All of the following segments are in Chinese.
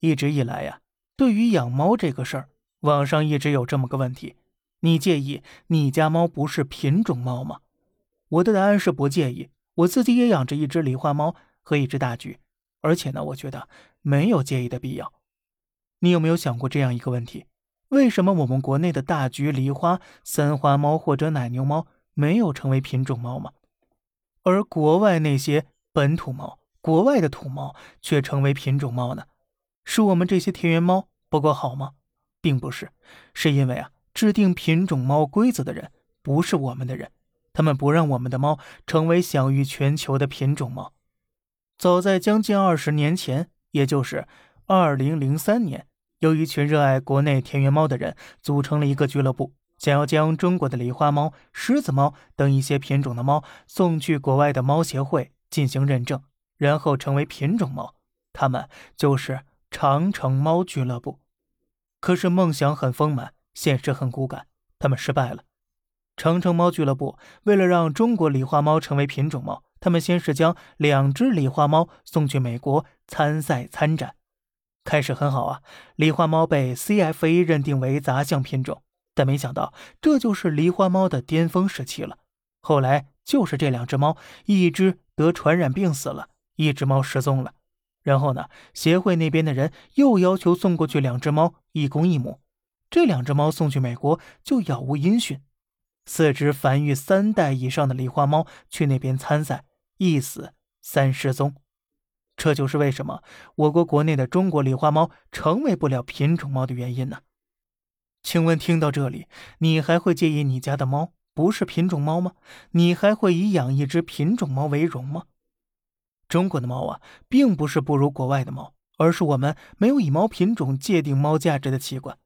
一直以来呀，对于养猫这个事儿，网上一直有这么个问题：你介意你家猫不是品种猫吗？我的答案是不介意。我自己也养着一只狸花猫和一只大橘，而且呢，我觉得没有介意的必要。你有没有想过这样一个问题：为什么我们国内的大橘、狸花、三花猫或者奶牛猫没有成为品种猫吗？而国外那些本土猫、国外的土猫却成为品种猫呢？是我们这些田园猫不够好吗？并不是，是因为啊，制定品种猫规则的人不是我们的人。他们不让我们的猫成为享誉全球的品种猫。早在将近二十年前，也就是二零零三年，有一群热爱国内田园猫的人组成了一个俱乐部，想要将中国的狸花猫、狮子猫等一些品种的猫送去国外的猫协会进行认证，然后成为品种猫。他们就是长城猫俱乐部。可是梦想很丰满，现实很骨感，他们失败了。长城猫俱乐部为了让中国狸花猫成为品种猫，他们先是将两只狸花猫送去美国参赛参展。开始很好啊，狸花猫被 CFA 认定为杂项品种，但没想到这就是狸花猫的巅峰时期了。后来就是这两只猫，一只得传染病死了，一只猫失踪了。然后呢，协会那边的人又要求送过去两只猫，一公一母。这两只猫送去美国就杳无音讯。四只繁育三代以上的狸花猫去那边参赛，一死三失踪，这就是为什么我国国内的中国狸花猫成为不了品种猫的原因呢？请问听到这里，你还会介意你家的猫不是品种猫吗？你还会以养一只品种猫为荣吗？中国的猫啊，并不是不如国外的猫，而是我们没有以猫品种界定猫价值的习惯。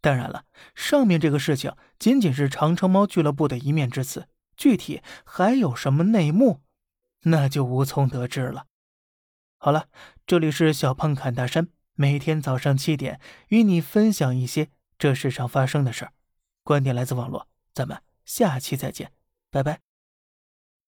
当然了，上面这个事情仅仅是长城猫俱乐部的一面之词，具体还有什么内幕，那就无从得知了。好了，这里是小胖侃大山，每天早上七点与你分享一些这世上发生的事儿，观点来自网络，咱们下期再见，拜拜。